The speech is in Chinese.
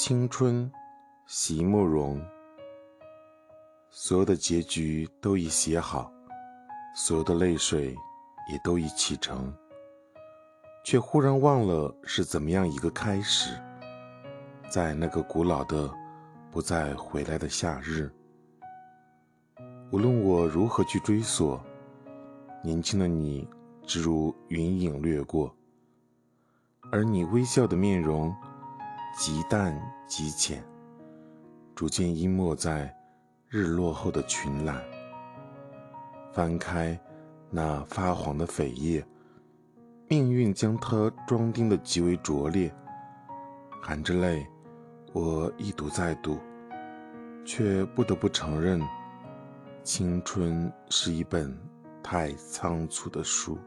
青春，席慕容。所有的结局都已写好，所有的泪水也都已启程，却忽然忘了是怎么样一个开始。在那个古老的、不再回来的夏日，无论我如何去追索，年轻的你只如云影掠过，而你微笑的面容。极淡极浅，逐渐淹没在日落后的群岚。翻开那发黄的扉页，命运将它装订的极为拙劣。含着泪，我一读再读，却不得不承认，青春是一本太仓促的书。